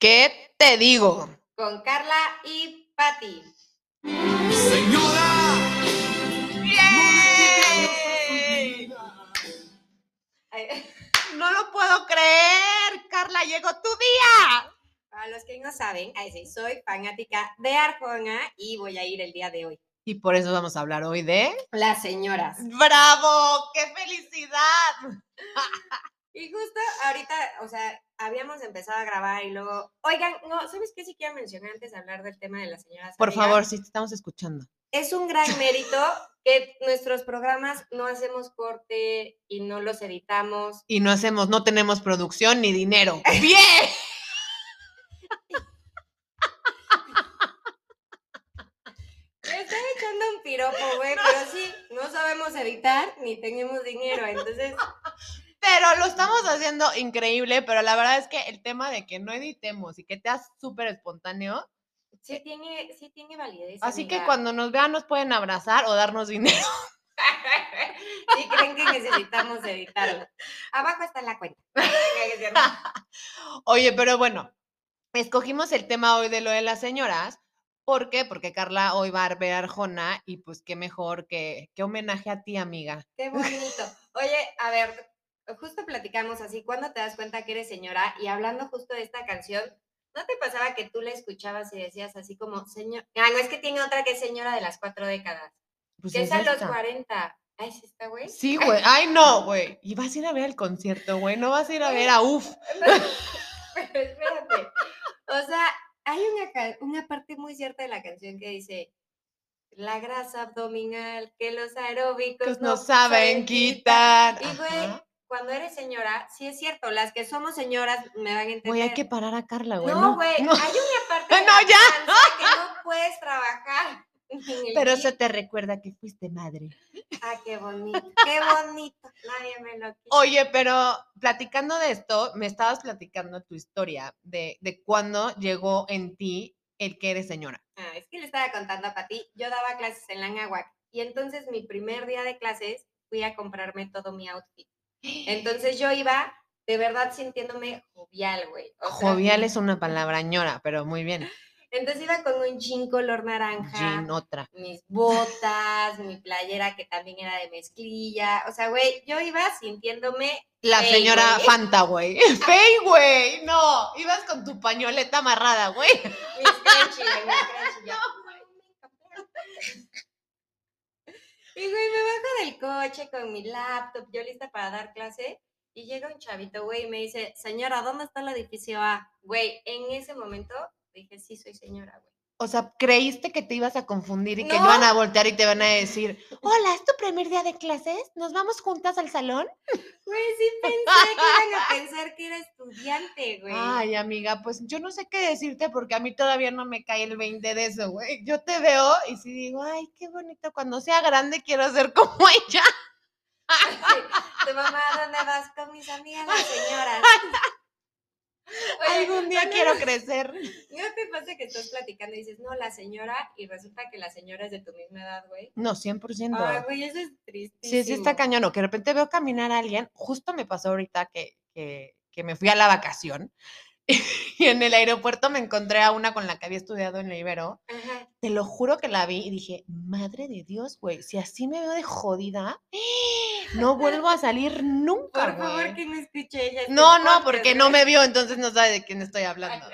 ¿Qué te digo? Con Carla y Patti. Señora, ¡Yay! Ay, No lo puedo creer, Carla, llegó tu día. Para los que no saben, soy fanática de Arjona y voy a ir el día de hoy. Y por eso vamos a hablar hoy de... Las señoras. ¡Bravo! ¡Qué felicidad! Y justo ahorita, o sea, habíamos empezado a grabar y luego, oigan, no, ¿sabes qué? Si quiero mencionar antes de hablar del tema de las señoras. Por favor, si te estamos escuchando. Es un gran mérito que nuestros programas no hacemos corte y no los editamos. Y no hacemos, no tenemos producción ni dinero. ¡Bien! Me estoy echando un piropo, güey, pero sí, no sabemos editar ni tenemos dinero, entonces, Pero lo estamos haciendo increíble, pero la verdad es que el tema de que no editemos y que te hagas súper espontáneo, sí tiene, sí tiene validez. así que cuando nos vean nos pueden abrazar o darnos dinero. Si creen que necesitamos editarlo. Abajo está la cuenta. Oye, pero bueno, escogimos el tema hoy de lo de las señoras. ¿Por qué? Porque Carla hoy va a ver Arjona y pues qué mejor que, qué homenaje a ti, amiga. Qué bonito. Oye, a ver, justo platicamos así, ¿cuándo te das cuenta que eres señora? Y hablando justo de esta canción, ¿no te pasaba que tú la escuchabas y decías así como, señor, ah, no, es que tiene otra que es señora de las cuatro décadas, Pues que es a los esta. 40. Ay, ¿sí está, güey? Sí, güey. Ay, no, güey. Y vas a ir a ver el concierto, güey. No vas a ir a ver a UF. Pero espérate. O sea, hay una, una parte muy cierta de la canción que dice, la grasa abdominal que los aeróbicos Pues no saben quitar. Y güey. Cuando eres señora, sí es cierto, las que somos señoras me van a entender. Güey, hay que parar a Carla, güey. no, güey, no. hay una parte de No, ya. que no puedes trabajar. Pero eso te recuerda que fuiste madre. Ah, qué bonito, qué bonito. Nadie me lo quita. Oye, pero platicando de esto, me estabas platicando tu historia de, de cuándo llegó en ti el que eres señora. Ah, es que le estaba contando a Pati, yo daba clases en la Anáhuac y entonces mi primer día de clases fui a comprarme todo mi outfit. Entonces yo iba de verdad sintiéndome jovial, güey. o sea, Jovial es una palabra ñora, pero muy bien. Entonces iba con un jean color naranja, Jean, otra. mis botas, mi playera que también era de mezclilla. O sea, güey, yo iba sintiéndome La Fey, señora. Fanta, güey. Fey, güey. No, ibas con tu pañoleta amarrada, güey. mis güey, mis crunchy, yo, Y güey, me bajo del coche con mi laptop, yo lista para dar clase, y llega un chavito, güey, y me dice, señora, ¿dónde está el edificio A? Güey, en ese momento dije, sí, soy señora, güey. O sea, creíste que te ibas a confundir y que No. iban a voltear y te van a decir, hola, ¿es tu primer día de clases? ¿Nos vamos juntas al salón? Güey, sí pensé que iban a pensar que era estudiante, güey. Ay, amiga, pues yo no sé qué decirte porque a mí todavía no me cae el 20 de eso, güey. Yo te veo y sí digo, ay, qué bonito, cuando sea grande quiero ser como ella. Tu mamá, ¿dónde vas con mis amigas las señoras? Oye, Algún día ¿no- quiero crecer. ¿No te pasa que estás platicando y dices, no, la señora, y resulta que la señora es de tu misma edad, güey? No, 100%. Ay, güey, eso es triste. Sí, sí está cañón, o que de repente veo caminar a alguien, justo me pasó ahorita que, que, que me fui a la vacación y en el aeropuerto me encontré a una con la que había estudiado en la Ibero. Ajá. Te lo juro que la vi y dije, madre de Dios, güey, si así me veo de jodida, no vuelvo a salir nunca, Por favor, que no escuche ella. este No, no, porque no me vio, entonces no sabe de quién estoy hablando.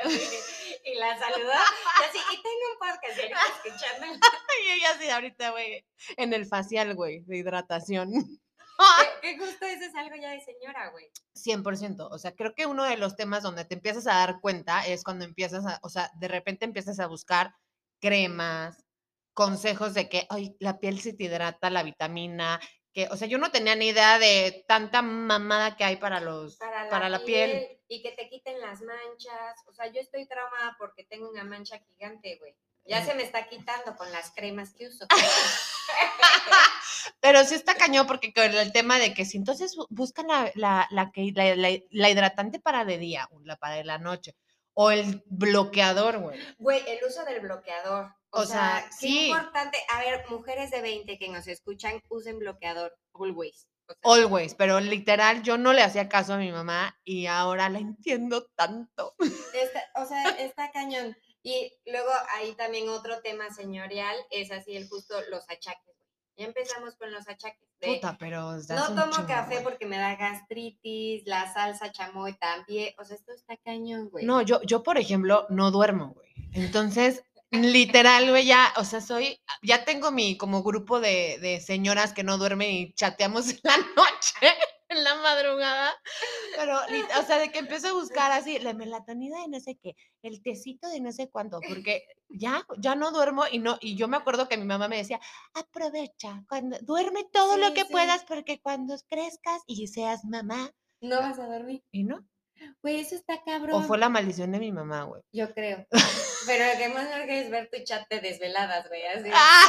Y la saludó. Y así, y tengo un podcast y escuchando. Y ella así ahorita, güey, en el facial, güey, de hidratación. Que justo eso es algo ya de señora, güey. 100%. O sea, creo que uno de los temas donde te empiezas a dar cuenta es cuando empiezas a, o sea, de repente empiezas a buscar cremas, consejos de que, ay, la piel se te hidrata, la vitamina, que, o sea, yo no tenía ni idea de tanta mamada que hay para los, Para la, piel, Y que te quiten las manchas. O sea, yo estoy traumada porque tengo una mancha gigante, güey. Ya se me está quitando con las cremas que uso. Pero sí está cañón porque con el tema de que si entonces bu- buscan la, la, la que, la, hidratante para de día la para de la noche o el bloqueador, güey. Güey, el uso del bloqueador. O, O sea, sea, qué sí. importante. A ver, mujeres de 20 que nos escuchan, usen bloqueador always. O sea, Always, pero literal yo no le hacía caso a mi mamá y ahora la entiendo tanto. o sea, está cañón. Y luego ahí también otro tema señorial es así el justo los achaques. Ya empezamos con los achaques. De, Puta, pero no tomo café güey. porque me da gastritis, la salsa chamoy también. O sea, esto está cañón, güey. No, yo, yo, por ejemplo, no duermo, güey. Entonces, literal, güey, ya, o sea, soy, ya tengo mi como grupo de, de señoras que no duermen y chateamos en la noche, en la madrugada. Pero, o sea, de que empiezo a buscar así, la melatonina de no sé qué, el tecito de no sé cuánto, porque ya, ya no duermo y no, y yo me acuerdo que mi mamá me decía, aprovecha, cuando, duerme todo lo que sí. puedas, porque cuando crezcas y seas mamá, No vas a dormir. y no, Güey, eso está cabrón. o fue la maldición de mi mamá, güey. Yo creo. Pero lo que más me es ver tu chat de desveladas, güey. Así. Ah,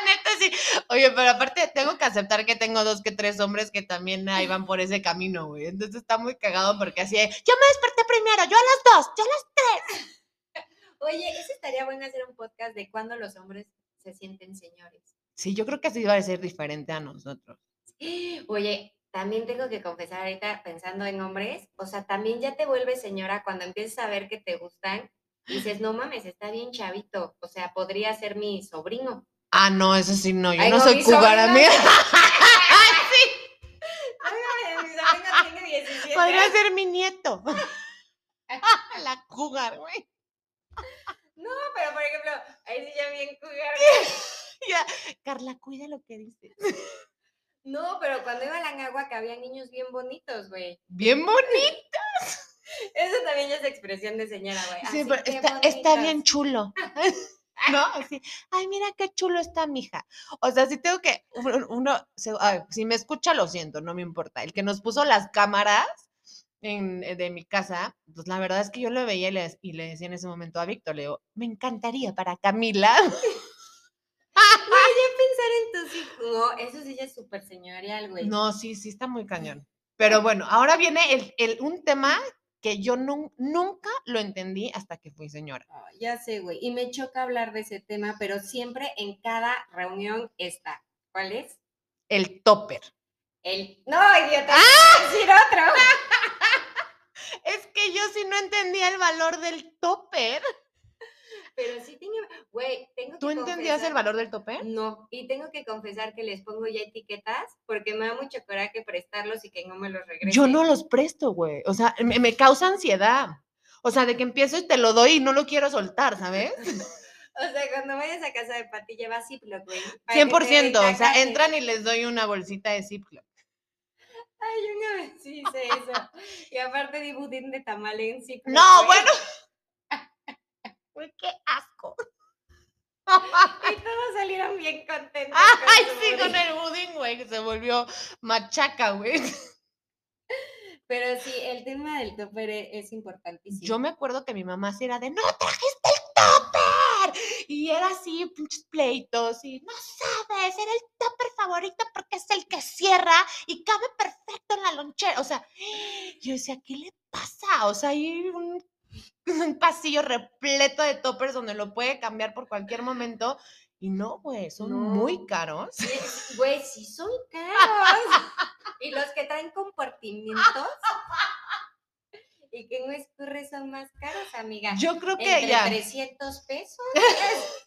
neta sí. Oye, pero aparte tengo que aceptar que tengo dos que tres hombres que también ahí van por ese camino, güey. Entonces está muy cagado porque así, de, yo me desperté primero, yo a las dos, yo a las... Oye, eso estaría bueno hacer un podcast de cuando los hombres se sienten señores. Sí, yo creo que así va a ser diferente a nosotros. Oye, también tengo que confesar ahorita pensando en hombres, o sea, también ya te vuelves señora cuando empiezas a ver que te gustan y dices, no mames, está bien chavito, o sea, podría ser mi sobrino. Ah, no, eso sí, no, yo Ay, no no, soy sobrina- amiga. Ay, mi sobrino tiene 17. Podría ser mi nieto. La cougar, güey. No, pero por ejemplo, ahí sí ya bien cougar. Ya, Carla, cuida lo que dices. No, pero cuando iba a la agua que había niños bien bonitos, güey. Bien bonito. Eso también es expresión de señora, güey. Sí, pero está, está bien bonitos. chulo. ¿No? Así, ay, mira qué chulo está, mija. O sea, si tengo que, uno, uno- se- ay, si me escucha, lo siento, no me importa. El que nos puso las cámaras en, eh, de mi casa, pues la verdad es que yo lo veía y le, y le decía en ese momento a Víctor, le digo, me encantaría para Camila. Güey, ya pensar en tus hijos. No, eso sí ya es súper señorial, güey. No, sí, sí, está muy cañón. Pero bueno, ahora viene el, el- un tema que yo nun- nunca lo entendí hasta que fui señora. Ah, ya sé, güey. Y me choca hablar de ese tema, pero siempre en cada reunión está. ¿Cuál es? El topper. El. No, idiota. ¡Ah! decir otro. Es que yo sí no entendía el valor del topper. Pero sí tiene. Güey, tengo ¿Tú que entendías el valor del topper? No, y tengo que confesar que les pongo ya etiquetas porque me da mucho coraje prestarlos y que no me los regresen. Yo no los presto, güey. O sea, me, me causa ansiedad. O sea, de que empiezo y te lo doy y no lo quiero soltar, ¿sabes? O sea, cuando vayas a casa de Pati, lleva Ziploc, güey. para que te 100%. O sea, entran y les doy una bolsita de Ziploc. Ay, una vez sí hice eso. Y aparte di budín de tamal en Ziploc. No, güey. bueno. Güey, qué asco. Y todos salieron bien contentos. con Ay, sí, con el budín, güey, que se volvió machaca, güey. Pero sí, el tema del topper e- es importantísimo. Yo me acuerdo que mi mamá sí era de, no trajiste el topper. Y era así, pinches pleitos. Y no sabes, era el topper favorito porque es el que cierra y cabe perfecto en la lonchera. O sea, yo decía, ¿qué le pasa? O sea, hay un, un pasillo repleto de toppers donde lo puede cambiar por cualquier momento. Y no, güey, son muy caros. Güey, sí son caros. y los que traen compartimientos y que no escurre son más caros, amiga. Yo creo que Entre ya. 300 pesos.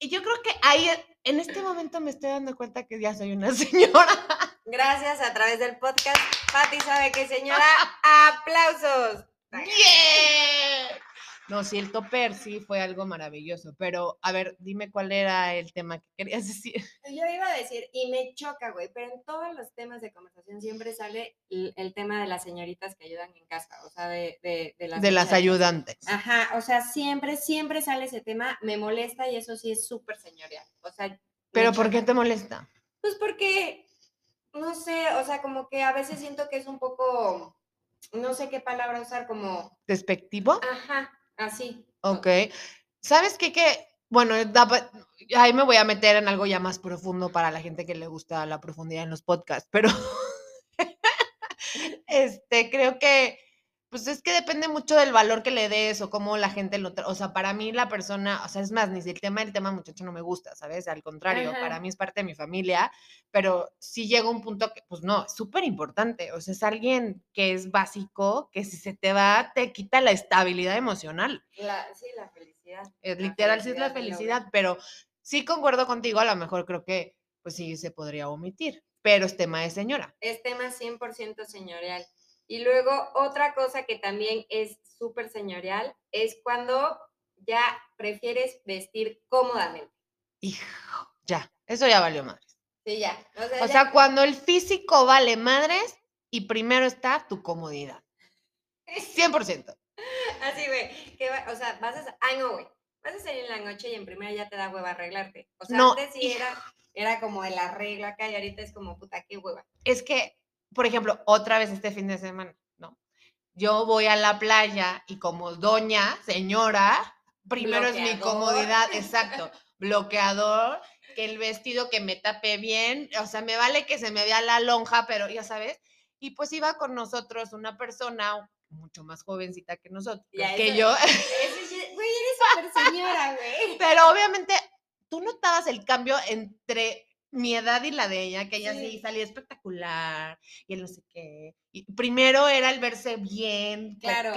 Y yo creo que ahí, en este momento me estoy dando cuenta que ya soy una señora. Gracias a través del podcast. Pati sabe que señora, aplausos. ¡Bien! No, sí, el topper sí fue algo maravilloso, pero a ver, dime cuál era el tema que querías decir. Yo iba a decir, y me choca, güey, pero en todos los temas de conversación siempre sale el, el tema de las señoritas que ayudan en casa, o sea, de, de, de las De las ayudantes. Ajá, o sea, siempre, siempre sale ese tema, me molesta y eso sí es súper señorial. O sea, ¿Pero por qué te molesta? Pues porque, no sé, o sea, como que a veces siento que es un poco, no sé qué palabra usar, como, ¿Despectivo? ajá, así. Ok. ¿Sabes qué? Que, bueno, pa- ahí me voy a meter en algo ya más profundo para la gente que le gusta la profundidad en los podcasts, pero este, creo que, Pues es que depende mucho del valor que le des o cómo la gente lo... O sea, para mí la persona, o sea, es más, ni si el tema del tema muchacho no me gusta, ¿sabes? Al contrario, Ajá. para mí es parte de mi familia, pero sí llega un punto que, pues no, es súper importante. O sea, es alguien que es básico, que si se te va, te quita la estabilidad emocional. La, sí, la felicidad. Es La literal, sí es la felicidad felicidad, pero sí concuerdo contigo, a lo mejor creo que, pues sí, se podría omitir, pero es tema de señora. Es tema 100% señorial. Y luego otra cosa que también es súper señorial es cuando ya prefieres vestir cómodamente. Hijo, ya, eso ya valió madres. Sí, ya. O sea, O ya- sea, cuando el físico vale madres y primero está tu comodidad. 100%. Así, güey. o sea, vas a. Ah, no, güey. Vas a salir en la noche y en primera ya te da hueva arreglarte. O sea, No, antes sí era, era como el arreglo acá y ahorita es como puta, qué hueva. Es que, por ejemplo, otra vez este fin de semana, ¿no? Yo voy a la playa y como doña, señora, primero es mi comodidad, exacto, bloqueador, que el vestido que me tape bien, o sea, me vale que se me vea la lonja, pero ya sabes, y pues iba con nosotros una persona mucho más jovencita que nosotros, Ya, que eso- yo, Güey, eres súper señora, güey. pero obviamente tú notabas el cambio entre mi edad y la de ella, que ella sí, Sí. salía espectacular y el no sé qué. Y primero era el verse bien, Claro.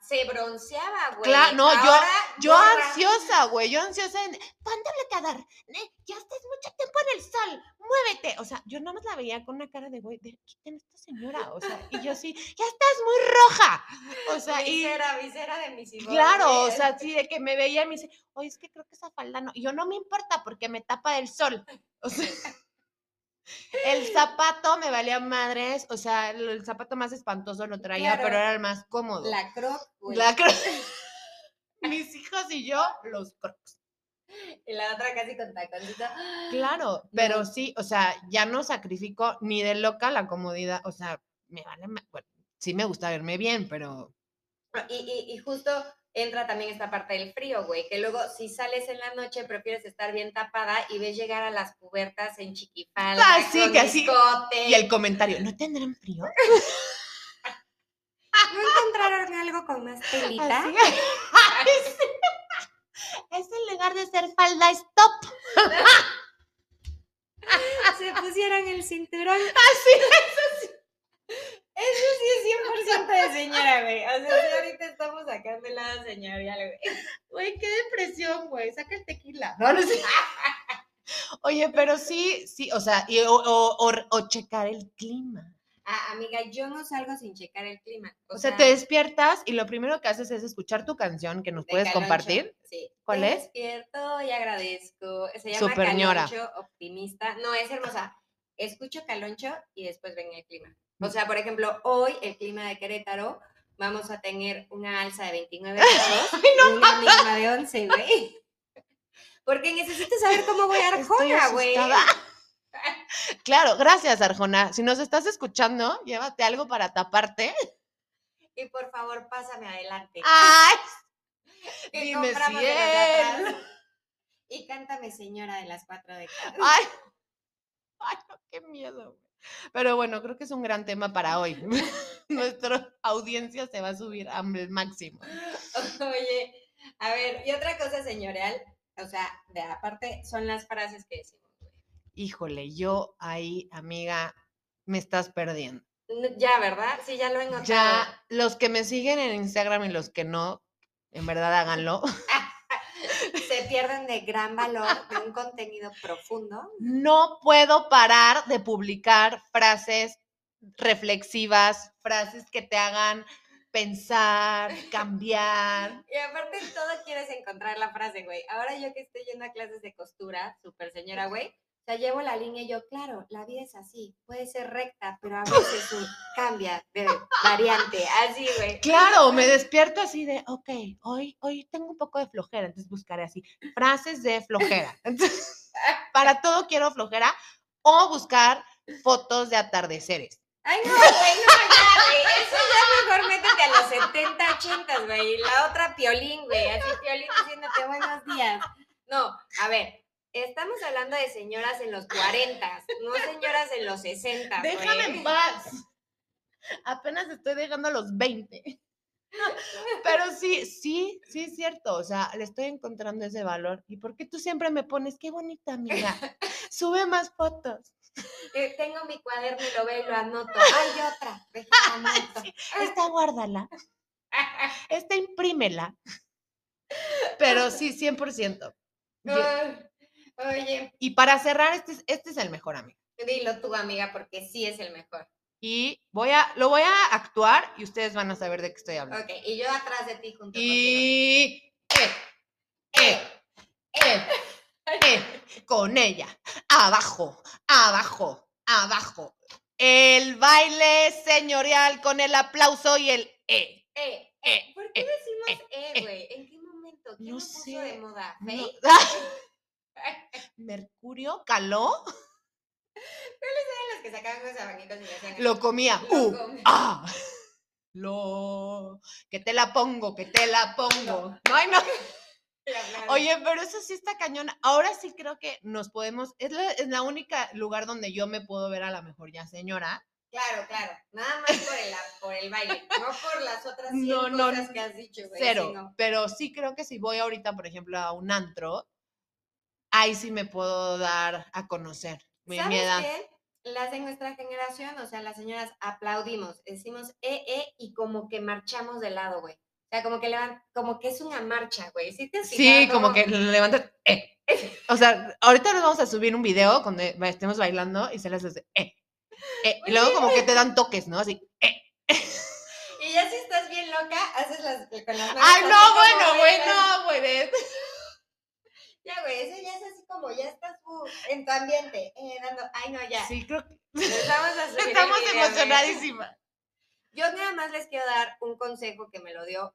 Se bronceaba, güey. Claro, no, yo- Ahora, Yo ansiosa, güey, yo ansiosa en, ponte bloqueador, ne, ya estás mucho tiempo en el sol, muévete. O sea, yo nada más la veía con una cara de, güey, de, quiten esta señora, o sea, y yo sí, ya estás muy roja. O sea, y... Visera, visera de mis hijos. Claro, o sea, sí, de que me veía y me dice, oye, es que creo que esa falda no. Yo no me importa porque me tapa el sol. O sea, el zapato me valía madres, o sea, el, el zapato más espantoso lo traía, Claro. pero era el más cómodo. La croc, güey. La cro- Mis hijos y yo, los crocs. Y la otra casi con taconcito. Claro, pero No. sí, o sea, ya no sacrifico ni de loca la comodidad, o sea, me vale, bueno, sí me gusta verme bien, pero Y, y, y justo entra también esta parte del frío, güey, que luego si sales en la noche prefieres estar bien tapada y ves llegar a las cubertas en chiquifalda, Ah, sí, con que así- y el comentario, ¿no tendrán frío? ¿No encontraron algo con más telita? Así. Ay, sí. Es en lugar de ser falda, stop. Se pusieron el cinturón. Así. Eso sí es 100% de señora, güey. O sea, ahorita estamos sacando el lado señorial, güey. Güey, qué depresión, güey. Saca el tequila. No, no sé. Oye, pero sí, sí, o sea, y, o, o- o- o checar el clima. Ah, amiga, yo no salgo sin checar el clima. O sea, te despiertas y lo primero que haces es escuchar tu canción que nos de puedes Caloncho, compartir. Sí. ¿Cuál Te es? Despierto y agradezco. Se llama Super. Caloncho Optimista. No, es hermosa. Escucho Caloncho y después ven el clima. O sea, por ejemplo, hoy el clima de Querétaro vamos a tener una alza de 29 grados y una mínima de 11, güey. Porque necesito saber cómo voy a Arjona, güey. Claro, gracias, Arjona. Si nos estás escuchando, llévate algo para taparte. Y por favor, pásame adelante. ¡Ay! Que dime si. Y cántame, señora de las cuatro décadas. ¡Ay! ¡Ay, no, qué miedo! güey. Pero bueno, creo que es un gran tema para hoy. Nuestra audiencia se va a subir al máximo. Oye, a ver, y otra cosa señorial, o sea, de aparte, son las frases que decimos. güey. Híjole, yo ahí, amiga, me estás perdiendo. Ya, ¿verdad? Sí, ya lo he notado. Ya, los que me siguen en Instagram y los que no, en verdad háganlo. Pierden de gran valor, de un contenido profundo. No puedo parar de publicar frases reflexivas, frases que te hagan pensar, cambiar. Y aparte, en todo quieres encontrar la frase, güey. Ahora yo que estoy yendo a clases de costura, súper señora, güey. Sea, llevo la línea y yo, claro, la vida es así, puede ser recta, pero a veces cambia de variante, así, güey. Claro, me despierto así de, ok, hoy, hoy tengo un poco de flojera, entonces buscaré así, frases de flojera. Entonces, para todo quiero flojera o buscar fotos de atardeceres. Ay, no, güey, no, ya, güey. Eso ya mejor métete a los 70, 80, güey. La otra piolín, güey. Así piolín diciéndote buenos días. No, a ver, estamos hablando de señoras en los 40, no señoras en los 60. Déjame en paz. Apenas estoy dejando los 20. Pero sí, sí, sí es cierto. O sea, le estoy encontrando ese valor. ¿Y por qué tú siempre me pones, qué bonita amiga? Sube más fotos. Eh, tengo mi cuaderno y lo veo y lo anoto. Hay otra. déjala anoto. Sí, esta guárdala. Esta imprímela. Pero sí, 100%. Y- Ay, Oye, Y para cerrar, este es, este es el mejor amigo. dilo tú, amiga, porque sí es el mejor. Y voy a, lo voy a actuar y ustedes van a saber de qué estoy hablando. Ok, y yo atrás de ti junto Y eh, eh, eh, eh, con ella, abajo, abajo, abajo. El baile señorial con el aplauso y el eh. contigo. Eh, Eh, eh, ¿Por qué eh, decimos eh, eh. güey? ¿En qué momento? ¿Quién No lo puso sé, de moda? No. Mercurio caló, Eran los que sacaban los abanitos y le hacían lo comía. Lo Uh, comía. ah. Lo que te la pongo, que te la pongo. No, ay, no. Oye, pero eso sí está cañón. Ahora sí creo que nos podemos, es la, es la única lugar donde yo me puedo ver a la mejor ya señora. Claro, claro. Nada más por el, por el baile, no por las otras 100 No, no, cosas que has dicho, güey. Cero. Pero sí creo que si voy ahorita, por ejemplo, a un antro, ahí sí me puedo dar a conocer. Mi, mi ¿Sabes edad. qué? Las de nuestra generación, o sea, las señoras aplaudimos, decimos eh, eh, y como que marchamos de lado, güey. O sea, como que levan- como que es una marcha, güey. ¿Sí te Sí, como que levantas. Eh. O sea, ahorita nos vamos a subir un video donde va- estemos bailando y se les hace. Eh. eh. Y luego como que te dan toques, ¿no? Así. Eh. Y ya si estás bien loca, haces las con las manos Ay, no, bueno, bueno, güey. Ya, güey, eso ya es así como, ya estás tú en tu ambiente, eh, dando, ay, no, ya. Sí, creo que vamos a estamos emocionadísimas. Yo nada más les quiero dar un consejo que me lo dio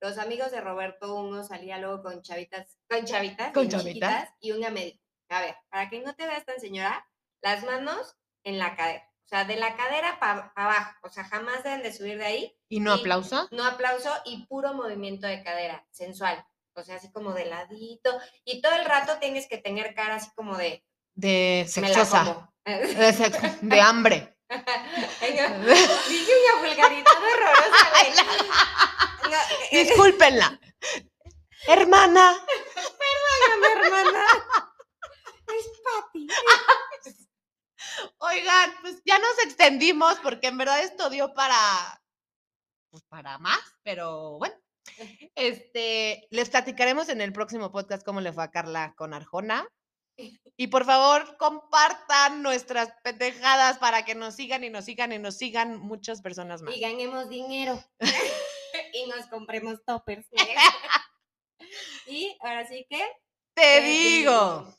los amigos de Roberto. Uno salía luego con chavitas, con chavitas, Con chavitas. y una me dijo, a ver, para que no te veas tan señora, las manos en la cadera. O sea, de la cadera para abajo. O sea, jamás deben de subir de ahí. ¿Y no aplauso? No aplauso y puro movimiento de cadera, sensual. O sea, así como de ladito. Y todo el rato tienes que tener cara así como de... De sexosa. De, sex- de hambre. Dije una vulgaridad horrorosa. No, eh, Discúlpenla. Hermana. mi hermana. Es Pati. Oigan, pues ya nos extendimos porque en verdad esto dio para, pues para más, pero bueno. Este, les platicaremos en el próximo podcast cómo le fue a Carla con Arjona. Y por favor, compartan nuestras pendejadas para que nos sigan y nos sigan y nos sigan muchas personas más. Y ganemos dinero. y nos compremos toppers. y ahora sí que... Te te digo.